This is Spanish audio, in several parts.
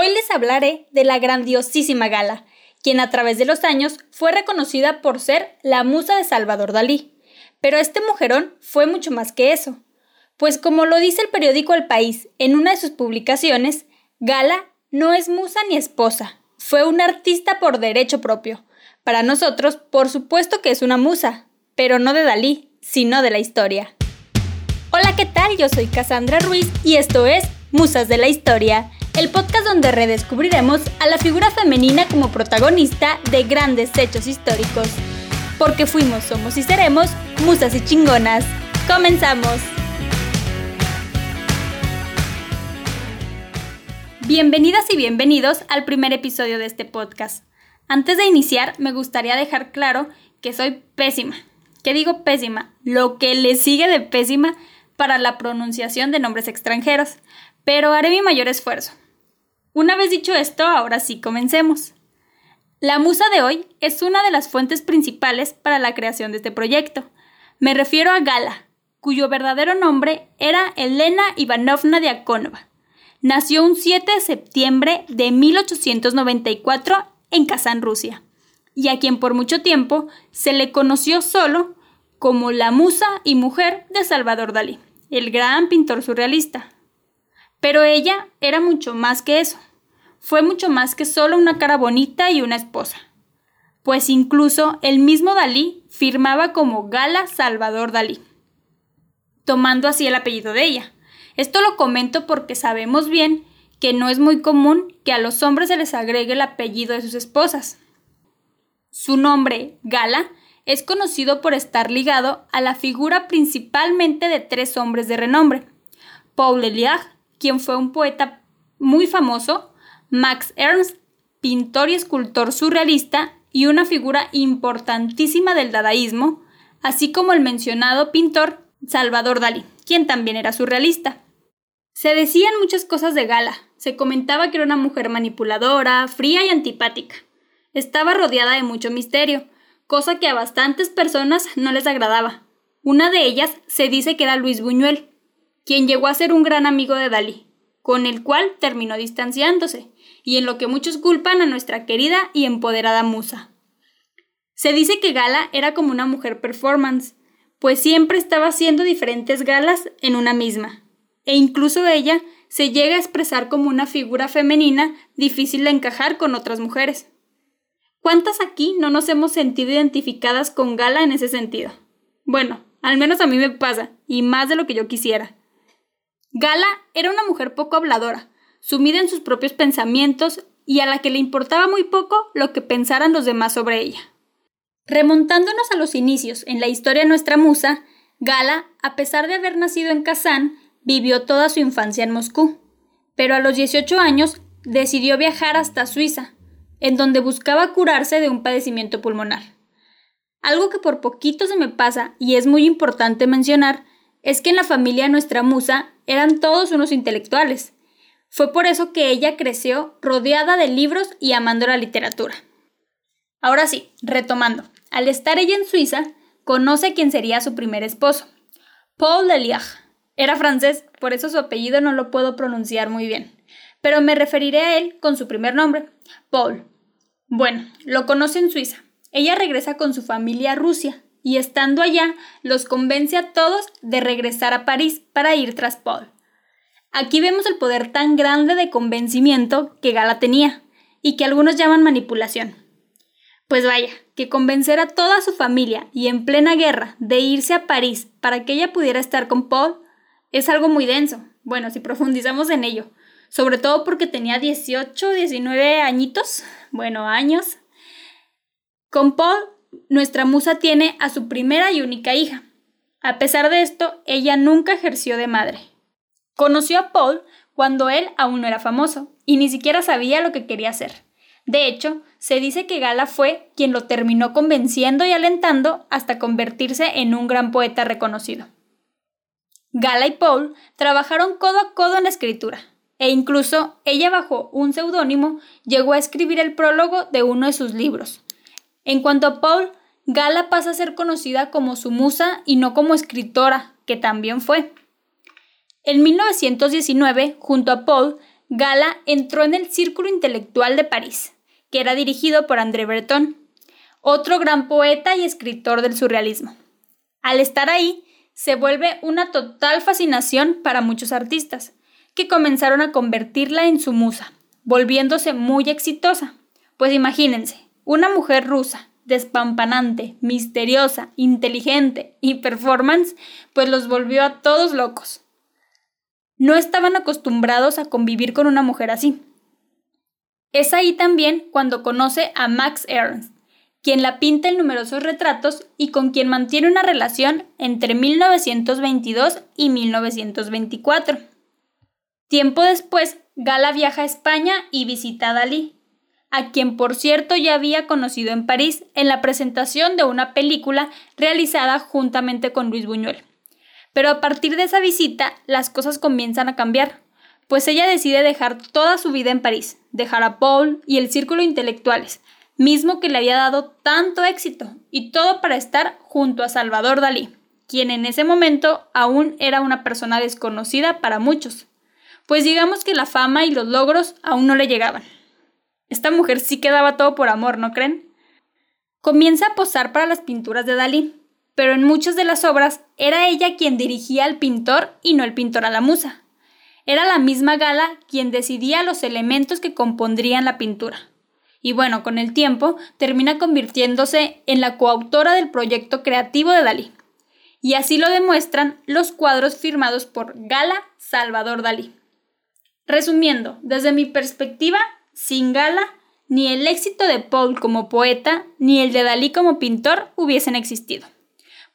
Hoy les hablaré de la grandiosísima Gala, quien a través de los años fue reconocida por ser la musa de Salvador Dalí. Pero este mujerón fue mucho más que eso, pues como lo dice el periódico El País en una de sus publicaciones, Gala no es musa ni esposa, fue una artista por derecho propio. Para nosotros, por supuesto que es una musa, pero no de Dalí, sino de la historia. Hola, ¿qué tal? Yo soy Cassandra Ruiz y esto es Musas de la Historia el podcast donde redescubriremos a la figura femenina como protagonista de grandes hechos históricos. Porque fuimos, somos y seremos musas y chingonas. ¡Comenzamos! Bienvenidas y bienvenidos al primer episodio de este podcast. Antes de iniciar, me gustaría dejar claro que soy pésima. ¿Qué digo pésima? Lo que le sigue de pésima para la pronunciación de nombres extranjeros, pero haré mi mayor esfuerzo. Una vez dicho esto, ahora sí comencemos. La musa de hoy es una de las fuentes principales para la creación de este proyecto. Me refiero a Gala, cuyo verdadero nombre era Elena Ivanovna Diakonova. Nació un 7 de septiembre de 1894 en Kazán, Rusia, y a quien por mucho tiempo se le conoció solo como la musa y mujer de Salvador Dalí, el gran pintor surrealista. Pero ella era mucho más que eso fue mucho más que solo una cara bonita y una esposa. Pues incluso el mismo Dalí firmaba como Gala Salvador Dalí, tomando así el apellido de ella. Esto lo comento porque sabemos bien que no es muy común que a los hombres se les agregue el apellido de sus esposas. Su nombre, Gala, es conocido por estar ligado a la figura principalmente de tres hombres de renombre. Paul Eluard, quien fue un poeta muy famoso, Max Ernst, pintor y escultor surrealista y una figura importantísima del dadaísmo, así como el mencionado pintor Salvador Dalí, quien también era surrealista. Se decían muchas cosas de Gala, se comentaba que era una mujer manipuladora, fría y antipática. Estaba rodeada de mucho misterio, cosa que a bastantes personas no les agradaba. Una de ellas se dice que era Luis Buñuel, quien llegó a ser un gran amigo de Dalí, con el cual terminó distanciándose, y en lo que muchos culpan a nuestra querida y empoderada musa. Se dice que Gala era como una mujer performance, pues siempre estaba haciendo diferentes galas en una misma, e incluso ella se llega a expresar como una figura femenina difícil de encajar con otras mujeres. ¿Cuántas aquí no nos hemos sentido identificadas con Gala en ese sentido? Bueno, al menos a mí me pasa, y más de lo que yo quisiera. Gala era una mujer poco habladora, sumida en sus propios pensamientos y a la que le importaba muy poco lo que pensaran los demás sobre ella. Remontándonos a los inicios en la historia de nuestra musa, Gala, a pesar de haber nacido en Kazán, vivió toda su infancia en Moscú, pero a los 18 años decidió viajar hasta Suiza, en donde buscaba curarse de un padecimiento pulmonar. Algo que por poquito se me pasa y es muy importante mencionar es que en la familia de nuestra musa eran todos unos intelectuales, fue por eso que ella creció rodeada de libros y amando la literatura. Ahora sí, retomando, al estar ella en Suiza, conoce quién sería su primer esposo, Paul Leliach. Era francés, por eso su apellido no lo puedo pronunciar muy bien, pero me referiré a él con su primer nombre, Paul. Bueno, lo conoce en Suiza. Ella regresa con su familia a Rusia y estando allá los convence a todos de regresar a París para ir tras Paul. Aquí vemos el poder tan grande de convencimiento que Gala tenía y que algunos llaman manipulación. Pues vaya, que convencer a toda su familia y en plena guerra de irse a París para que ella pudiera estar con Paul es algo muy denso. Bueno, si profundizamos en ello, sobre todo porque tenía 18, 19 añitos, bueno, años. Con Paul, nuestra musa tiene a su primera y única hija. A pesar de esto, ella nunca ejerció de madre. Conoció a Paul cuando él aún no era famoso y ni siquiera sabía lo que quería hacer. De hecho, se dice que Gala fue quien lo terminó convenciendo y alentando hasta convertirse en un gran poeta reconocido. Gala y Paul trabajaron codo a codo en la escritura, e incluso ella bajo un seudónimo llegó a escribir el prólogo de uno de sus libros. En cuanto a Paul, Gala pasa a ser conocida como su musa y no como escritora, que también fue. En 1919, junto a Paul, Gala entró en el Círculo Intelectual de París, que era dirigido por André Breton, otro gran poeta y escritor del surrealismo. Al estar ahí, se vuelve una total fascinación para muchos artistas, que comenzaron a convertirla en su musa, volviéndose muy exitosa. Pues imagínense, una mujer rusa, despampanante, misteriosa, inteligente y performance, pues los volvió a todos locos. No estaban acostumbrados a convivir con una mujer así. Es ahí también cuando conoce a Max Ernst, quien la pinta en numerosos retratos y con quien mantiene una relación entre 1922 y 1924. Tiempo después, Gala viaja a España y visita a Dalí, a quien por cierto ya había conocido en París en la presentación de una película realizada juntamente con Luis Buñuel. Pero a partir de esa visita las cosas comienzan a cambiar, pues ella decide dejar toda su vida en París, dejar a Paul y el círculo intelectuales, mismo que le había dado tanto éxito, y todo para estar junto a Salvador Dalí, quien en ese momento aún era una persona desconocida para muchos, pues digamos que la fama y los logros aún no le llegaban. Esta mujer sí quedaba todo por amor, ¿no creen? Comienza a posar para las pinturas de Dalí, pero en muchas de las obras era ella quien dirigía al pintor y no el pintor a la musa. Era la misma Gala quien decidía los elementos que compondrían la pintura y bueno, con el tiempo termina convirtiéndose en la coautora del proyecto creativo de Dalí. Y así lo demuestran los cuadros firmados por Gala Salvador Dalí. Resumiendo, desde mi perspectiva, sin Gala, ni el éxito de Paul como poeta, ni el de Dalí como pintor hubiesen existido,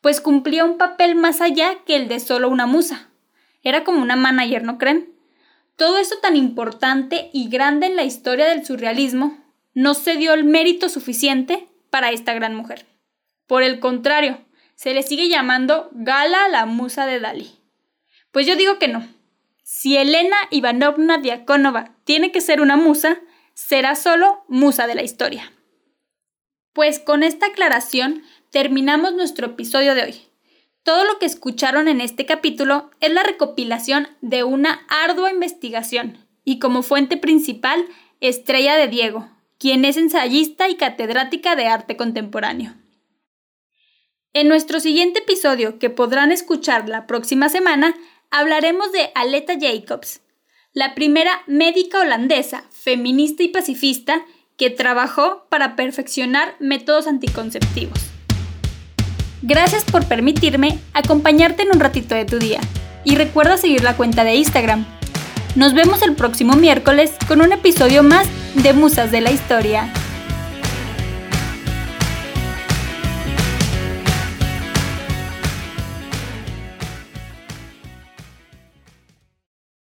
pues cumplía un papel más allá que el de solo una musa. Era como una manager, ¿no creen? Todo eso tan importante y grande en la historia del surrealismo no se dio el mérito suficiente para esta gran mujer. Por el contrario, se le sigue llamando Gala la musa de Dalí. Pues yo digo que no. Si Elena Ivanovna Diakonova tiene que ser una musa, será solo musa de la historia. Pues con esta aclaración terminamos nuestro episodio de hoy. Todo lo que escucharon en este capítulo es la recopilación de una ardua investigación y como fuente principal Estrella de Diego, quien es ensayista y catedrática de arte contemporáneo. En nuestro siguiente episodio, que podrán escuchar la próxima semana, hablaremos de Aleta Jacobs, la primera médica holandesa, feminista y pacifista, que trabajó para perfeccionar métodos anticonceptivos. Gracias por permitirme acompañarte en un ratito de tu día y recuerda seguir la cuenta de Instagram. Nos vemos el próximo miércoles con un episodio más de Musas de la Historia.